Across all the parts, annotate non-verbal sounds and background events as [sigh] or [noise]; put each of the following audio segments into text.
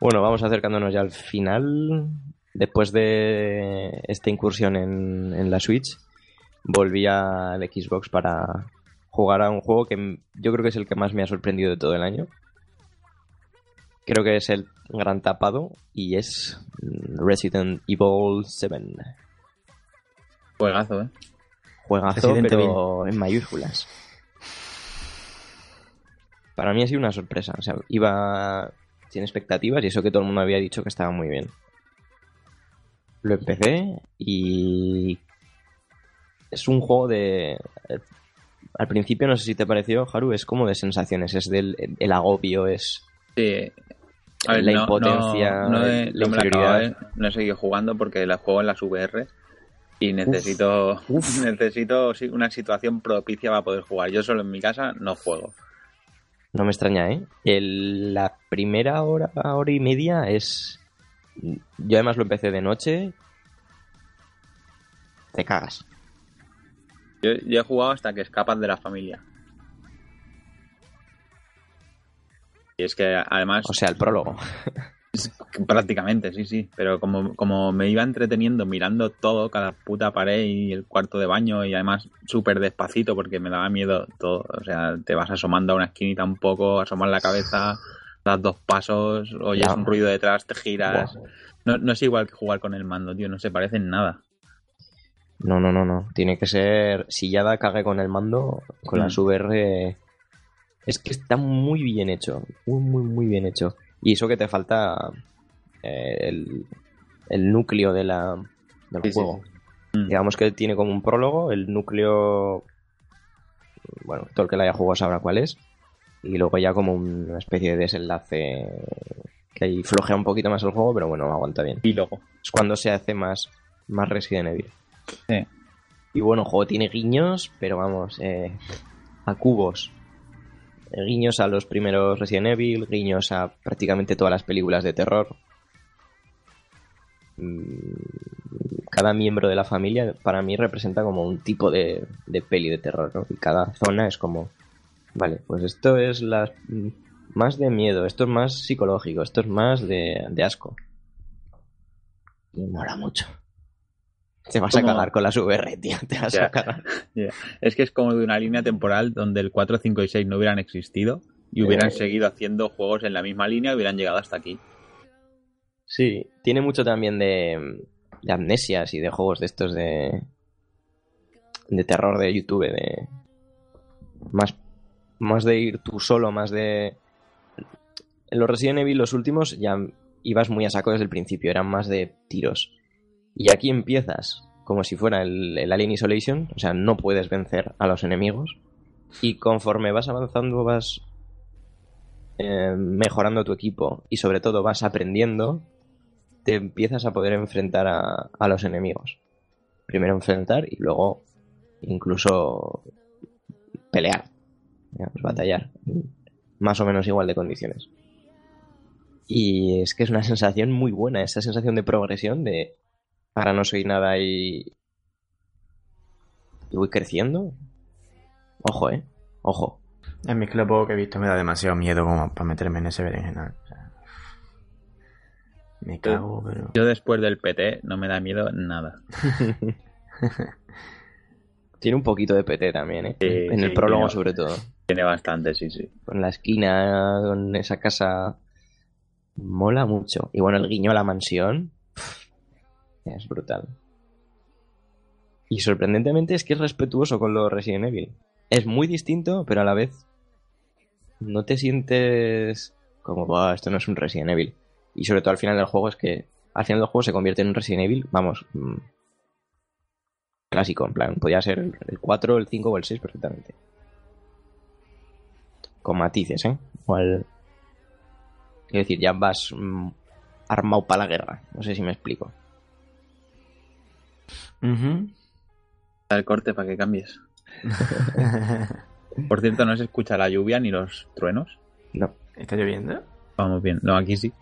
Bueno, vamos acercándonos ya al final. Después de esta incursión en, en la Switch, volví al Xbox para jugar a un juego que yo creo que es el que más me ha sorprendido de todo el año. Creo que es el gran tapado y es Resident Evil 7. Juegazo, ¿eh? Juegazo, pero en mayúsculas. Para mí ha sido una sorpresa. O sea, iba sin expectativas y eso que todo el mundo había dicho que estaba muy bien. Lo empecé y es un juego de... Al principio, no sé si te pareció, Haru, es como de sensaciones, es del el agobio, es... Sí. la impotencia, no, he, la no, inferioridad. no he seguido jugando porque la juego en las VR y necesito uf. [laughs] necesito una situación propicia para poder jugar. Yo solo en mi casa no juego. No me extraña, ¿eh? El- la primera hora, hora y media es... Yo además lo empecé de noche. Te cagas. Yo, yo he jugado hasta que escapas de la familia. Y es que además O sea, el prólogo. [laughs] Prácticamente, sí, sí. Pero como, como me iba entreteniendo mirando todo, cada puta pared y el cuarto de baño, y además súper despacito porque me daba miedo todo. O sea, te vas asomando a una esquinita un poco, asomas la cabeza, das dos pasos, oyes un ruido detrás, te giras. No, no es igual que jugar con el mando, tío, no se parece en nada. No, no, no, no. Tiene que ser. Si ya da cague con el mando, con Mm. las VR. Es que está muy bien hecho. Muy, muy, muy bien hecho. Y eso que te falta. eh, el, el núcleo de la, del Sí, juego. sí. Mm. Digamos que tiene como un prólogo. El núcleo. Bueno, todo el que lo haya jugado sabrá cuál es. Y luego ya como una especie de desenlace. Que ahí flojea un poquito más el juego, pero bueno, aguanta bien. Y luego. Es cuando se hace más, más Resident Evil. Sí. Y bueno, el juego tiene guiños, pero vamos, eh, a cubos. Guiños a los primeros Resident Evil, guiños a prácticamente todas las películas de terror. Mm, Cada miembro de la familia para mí representa como un tipo de, de peli de terror, ¿no? Y cada zona es como, vale, pues esto es la, mm, más de miedo, esto es más psicológico, esto es más de, de asco. Y mola mucho. Te vas a cagar con las VR, tío. Te vas a cagar. [laughs] Es que es como de una línea temporal donde el 4, 5 y 6 no hubieran existido y hubieran Eh. seguido haciendo juegos en la misma línea y hubieran llegado hasta aquí. Sí, tiene mucho también de, de amnesias y de juegos de estos de. de terror de YouTube, de. Más, más de ir tú solo, más de. En los Resident Evil, los últimos, ya ibas muy a saco desde el principio, eran más de tiros. Y aquí empiezas como si fuera el, el Alien Isolation, o sea, no puedes vencer a los enemigos. Y conforme vas avanzando, vas eh, mejorando tu equipo y sobre todo vas aprendiendo, te empiezas a poder enfrentar a, los enemigos. Primero enfrentar y luego incluso pelear, batallar, más o menos igual de condiciones. Y es que es una sensación muy buena, esa sensación de progresión, de ahora no soy nada y, y voy creciendo. Ojo, eh, ojo. A mí es que lo poco que he visto me da demasiado miedo como para meterme en ese berenjenal. O sea, me cago, pero... Yo después del PT no me da miedo nada. [laughs] Tiene un poquito de PT también, ¿eh? Sí, en el sí, prólogo tiene- sobre todo. Tiene bastante, sí, sí. Con la esquina, con esa casa... Mola mucho. Y bueno, el guiño a la mansión... Es brutal. Y sorprendentemente es que es respetuoso con lo Resident Evil. Es muy distinto, pero a la vez no te sientes como, "Buah, esto no es un Resident Evil. Y sobre todo al final del juego es que al final del juego se convierte en un Resident Evil, vamos, mm, clásico, en plan, podía ser el- el 4, el 5 o el 6 perfectamente. Con matices, ¿eh? Igual Quiero decir, ya vas mm, armado para la guerra. No sé si me explico. Da el corte para que cambies. [laughs] Por cierto, no se escucha la lluvia ni los truenos. No. ¿Está lloviendo? Vamos bien. No, aquí sí.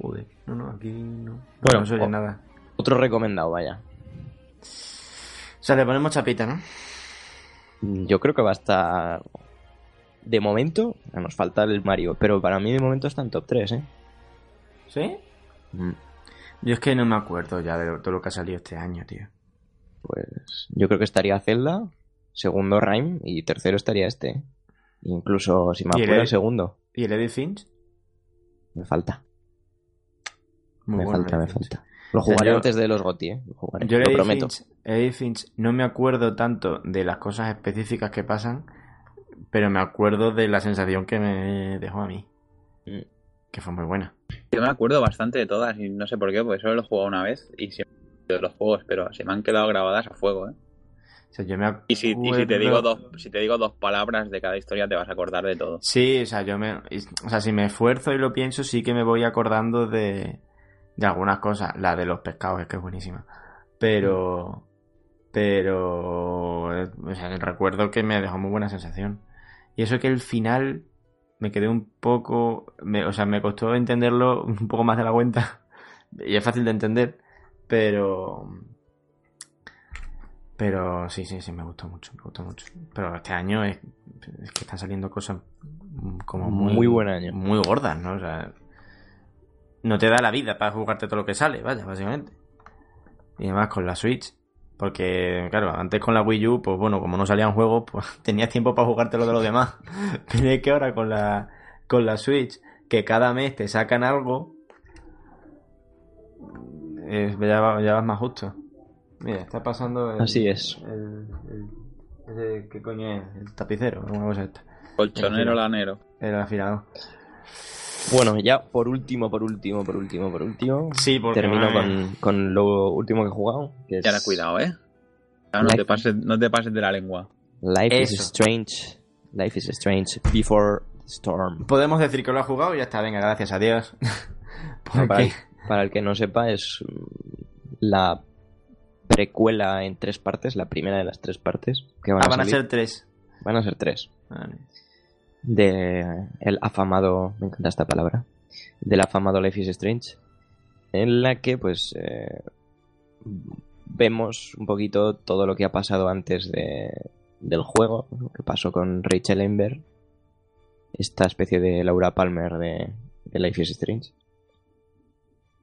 Joder. No, no, aquí no. Bueno, no se oye nada. Otro recomendado, vaya. O sea, le ponemos chapita, ¿no? Yo creo que va a estar. De momento, nos falta el Mario, pero para mí de momento está en top 3, ¿eh? ¿Sí? Mm, Yo es que no me acuerdo ya de todo lo que ha salido este año, tío. Pues yo creo que estaría Zelda, segundo Rhyme y tercero estaría este. Incluso si me ¿Y el segundo. ¿Y el Edith Finch? Me falta. Muy me bueno falta, me Finch. falta. Lo O sea, jugaré yo- antes de los GOTY, ¿eh? Lo jugaré, Yo lo Edith prometo. Finch, Edith Finch no me acuerdo tanto de las cosas específicas que pasan, pero me acuerdo de la sensación que me dejó a mí. Mm. Que fue muy buena. Yo me acuerdo bastante de todas y no sé por qué, porque solo lo he jugado una vez y siempre de los juegos, pero se me han quedado grabadas a fuego, ¿eh? O sea, yo me Y si, y si te digo dos, si te digo dos palabras de cada historia te vas a acordar de todo. Sí, o sea, yo me. O sea, si me esfuerzo y lo pienso, sí que me voy acordando de. de algunas cosas. La de los pescados es que es buenísima. Pero. Pero. O sea, recuerdo que me dejó muy buena sensación. Y eso que el final. Me quedé un poco. me- o sea, me costó entenderlo [laughs] un poco más de la cuenta. Y es fácil de entender. Pero. Pero sí, sí, sí, me gustó mucho, me gustó mucho. Pero este año es, es que están saliendo cosas como muy, Muy buen año. Muy gordas, ¿no? O sea, no te da la vida para jugarte todo lo que sale, vaya, básicamente. Y además con la Switch, porque, claro, antes con la Wii U, pues bueno, como no salían juegos, pues [laughs] tenías tiempo para jugarte lo de los demás. [laughs] Pero es que ahora con la, con la Switch, que cada mes te sacan algo, eh, ya, va- ya vas más justo. Mira, está pasando el, Así es. El, el- ese, ¿Qué coño es? El tapicero, una cosa esta. Colchonero lanero. El afilador. Bueno, ya por último, por último, por último, por último. Sí, porque Termino con, con lo último que he jugado. Que es Ya, cuidado, ¿eh? Claro, no, Life- te pases, no te pases de la lengua. Life is. Strange. Life is Strange Before the Storm. Podemos decir que lo ha jugado y ya está, venga, gracias a Dios. No, para, el, Porque para el que no sepa, es mm, la precuela en tres partes, la primera de las tres partes que van, Ah, a, van a ser tres. Van a ser tres. Vale. De el afamado, me encanta esta palabra, del afamado Life is Strange, en la que pues eh, vemos un poquito todo lo que ha pasado antes de, del juego, lo que pasó con Rachel Amber, esta especie de Laura Palmer de, de Life is Strange.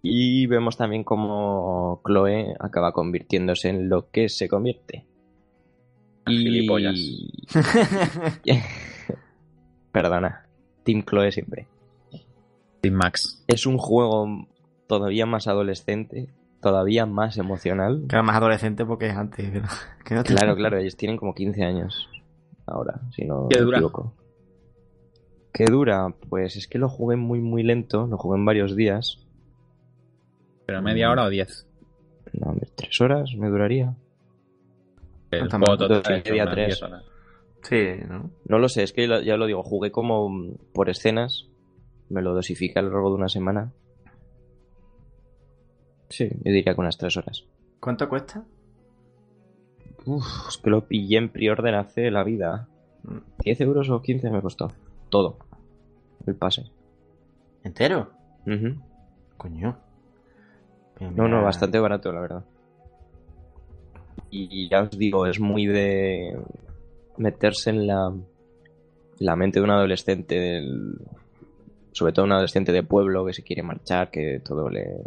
Y vemos también cómo Chloe acaba convirtiéndose en lo que se convierte. Gilipollas. [laughs] [laughs] Perdona, Team Chloe siempre. Team Max. Es un juego todavía más adolescente, todavía más emocional. Que era más adolescente porque es antes. [laughs] que no- te- Claro, claro, ellos tienen como 15 años ahora, si no ¿Qué me dura? equivoco. ¿Qué dura? Pues es que lo jugué muy, muy lento, lo jugué en varios días. ¿Pero media hora o diez? No, hombre, tres horas me duraría. El está juego total Media, tres. 10 horas. Sí, ¿no? No lo sé, es que ya lo digo, jugué como mm, por escenas, me lo dosifiqué a lo largo de una semana. Sí, yo diría que unas tres horas. ¿Cuánto cuesta? Uf, es que lo pillé en pre-order hace la vida. Mm. 10 euros o 15 me costó. Todo. El pase. ¿Entero? Coño. No, no, bastante barato, la verdad. Y ya os digo, es muy de meterse en la, la mente de un adolescente, sobre todo un adolescente de pueblo que se quiere marchar, que todo le,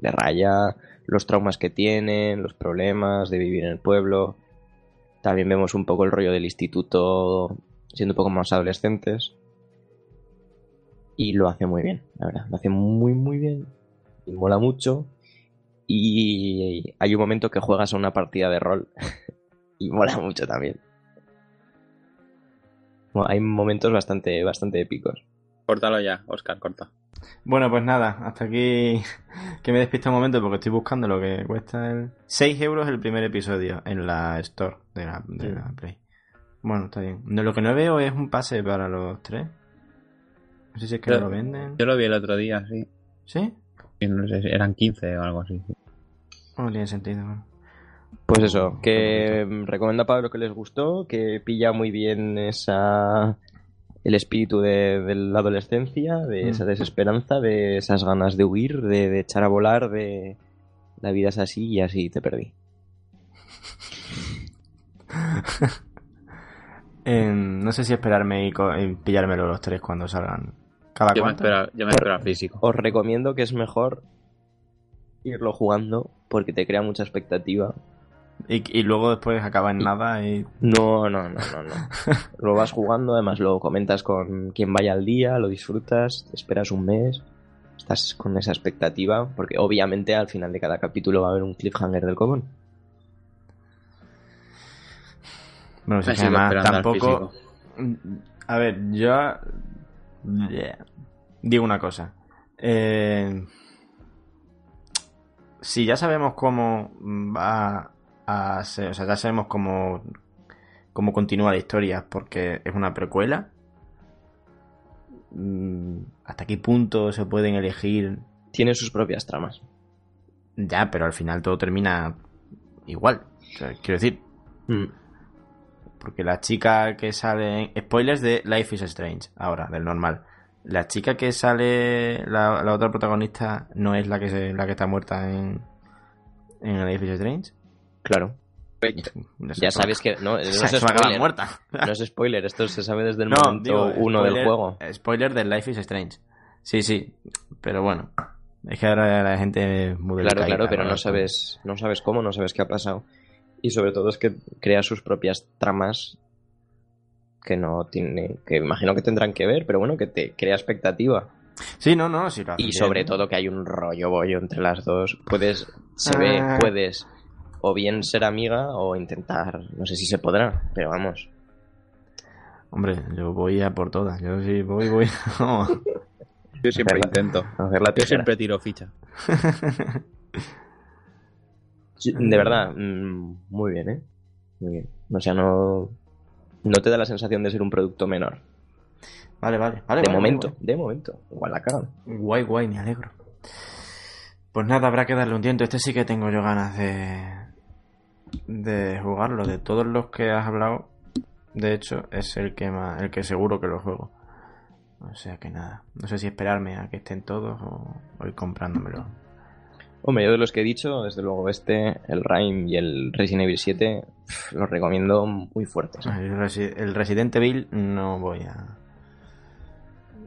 le raya, los traumas que tienen, los problemas de vivir en el pueblo. También vemos un poco el rollo del instituto siendo un poco más adolescentes. Y lo hace muy bien, la verdad. Lo hace muy, muy bien. Y mola mucho. Y hay un momento que juegas a una partida de rol. [laughs] y mola mucho también. Bueno, hay momentos bastante, bastante épicos. Córtalo ya, Oscar, corta. Bueno, pues nada, hasta aquí [laughs] que me despisto un momento porque estoy buscando lo que cuesta el... 6 euros el primer episodio en la Store de la, de la Play. Bueno, está bien. No, lo que no veo es un pase para los tres. No sé si es que Yo- no lo venden. Yo lo vi el otro día, sí. ¿Sí? Y no sé, eran 15 o algo así. No tiene sentido. bueno. Pues eso, que mm, recomienda a Pablo que les gustó, que pilla muy bien esa el espíritu de, de la adolescencia, de Mm. esa desesperanza, de esas ganas de huir, de, de echar a volar, de la vida es así y así te perdí. [laughs] No sé si esperarme y, co- y pillármelo los tres cuando salgan. ¿Cada Yo me cuánto? espero, yo me espero físico. Os recomiendo que es mejor irlo jugando porque te crea mucha expectativa. Y, y luego después acaba en nada y... No, no, no, no, no. [laughs] lo vas jugando, además lo comentas con quien vaya al día, lo disfrutas, te esperas un mes, estás con esa expectativa, porque obviamente al final de cada capítulo va a haber un cliffhanger del copón. Bueno, si además tampoco... físico. A ver, yo... Yeah. Digo una cosa. Eh, Si ya sabemos cómo va a ser... O sea, ya sabemos cómo, cómo continúa la historia porque es una precuela. mm, ¿Hasta qué punto se pueden elegir Tiene sus propias tramas. Ya, pero al final todo termina igual. O sea, quiero decir, Mm. porque la chica que sale. Spoilers de Life is Strange, ahora, del normal. La chica que sale, la, la otra protagonista, no es la que se- la que está muerta en, en Life is Strange. Claro. Ya sabes que no, [laughs] no es spoiler. muerta. No es spoiler, esto se sabe desde el No, momento digo, uno del juego. Spoiler de Life is Strange. Sí, sí, pero bueno. Es que ahora la gente es muy Claro, claro, pero no sabes, no sabes cómo, no sabes qué ha pasado. Y sobre todo es que crea sus propias tramas que no tiene, que imagino que tendrán que ver, pero bueno, que te crea expectativa. Sí, no, no, sí lo hace Y bien. sobre todo que hay un rollo bollo entre las dos. Puedes, se ve, Ah. puedes o bien ser amiga o intentar, no sé si se podrá, pero vamos. Hombre, yo voy a por todas. Yo sí voy, voy. [laughs] Yo siempre Hacerla- intento. Hacer la Yo siempre tiro ficha. [laughs] De verdad, mm, muy bien, ¿eh? Muy bien. O sea, no, no te da la sensación de ser un producto menor. Vale, vale, vale. de vale, momento, vale. de momento. Igual la cagan. Guay, guay, me alegro. Pues nada, habrá que darle un tiento. Este sí que tengo yo ganas de. De jugarlo. De todos los que has hablado, de hecho, es el que más. el que seguro que lo juego. O sea que nada. No sé si esperarme a que estén todos o, o ir comprándomelo. Hombre, yo de los que he dicho, desde luego este, el Rime y el Resident Evil 7, pf, los recomiendo muy fuertes. El, Resi- el Resident Evil no voy a.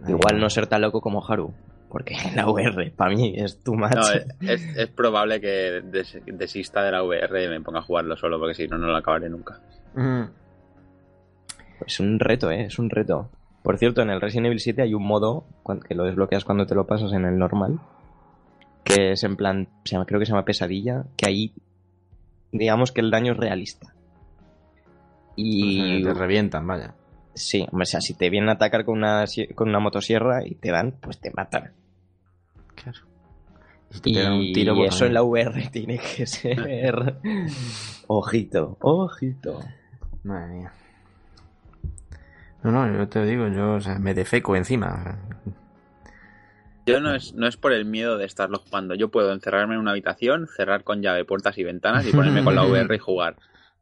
Igual no ser tan loco como Haru, porque [laughs] la VR para mí es too much. No, es, es- es probable que des- desista de la VR y me ponga a jugarlo solo, porque si no, no lo acabaré nunca. Mm, Es un reto, ¿eh? Es un reto. Por cierto, en el Resident Evil 7 hay un modo que lo desbloqueas cuando te lo pasas en el normal, que es en plan, se llama, creo que se llama pesadilla, que ahí digamos que el daño es realista. Y Te revientan, vaya. Sí, hombre, o sea, si te vienen a atacar con una, con una motosierra y te dan, pues te matan. Claro. Y si te pegan un Y tiro, pues, eso en la. VR [laughs] tiene que ser... [laughs] ojito, ojito. Madre mía. No, no, yo te digo, yo o sea, me defeco encima. Yo no es, no es por el miedo de estarlo jugando. Yo puedo encerrarme en una habitación, cerrar con llave puertas y ventanas y ponerme con la VR y jugar.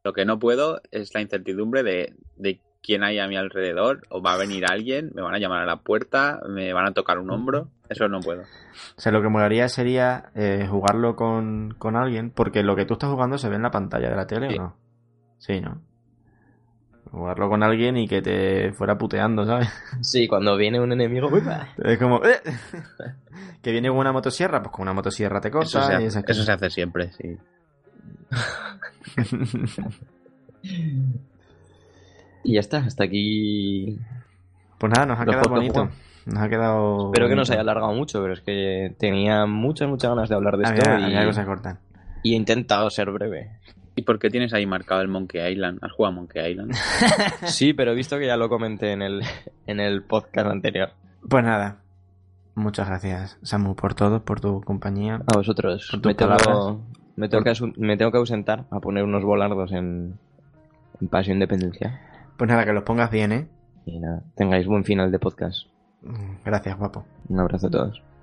Lo que no puedo es la incertidumbre de, de quién hay a mi alrededor, o va a venir alguien, me van a llamar a la puerta, me van a tocar un hombro. Eso no puedo. O sea, lo que molaría sería eh, jugarlo con, con alguien, porque lo que tú estás jugando se ve en la pantalla de la tele Sí. o no. Sí, ¿no? Jugarlo con alguien y que te fuera puteando, ¿sabes? [laughs] Sí, cuando viene un enemigo... [laughs] Es como... ¡eh! [laughs] que viene con una motosierra, pues con una motosierra te Eso corta se, y hace, esas eso se hace siempre, sí. Y ya está, hasta aquí... pues nada, nos ha quedado bonito. Nos ha quedado... Espero que no se haya alargado mucho, pero es que tenía muchas, muchas ganas de hablar de esto Había, y, había cosas cortas. y he intentado ser breve. ¿Y por qué tienes ahí marcado el Monkey Island? ¿Has jugado a Monkey Island? [laughs] Sí, pero he visto que ya lo comenté en el, en el podcast anterior. Pues nada. Muchas gracias, Samu, por todo, por tu compañía. A vosotros. Tus Me tengo, me, tengo que, me tengo que ausentar a poner unos volardos en, en Paso Independencia. Pues nada, que los pongas bien, ¿eh? Y nada, tengáis buen final de podcast. Gracias, guapo. Un abrazo a todos.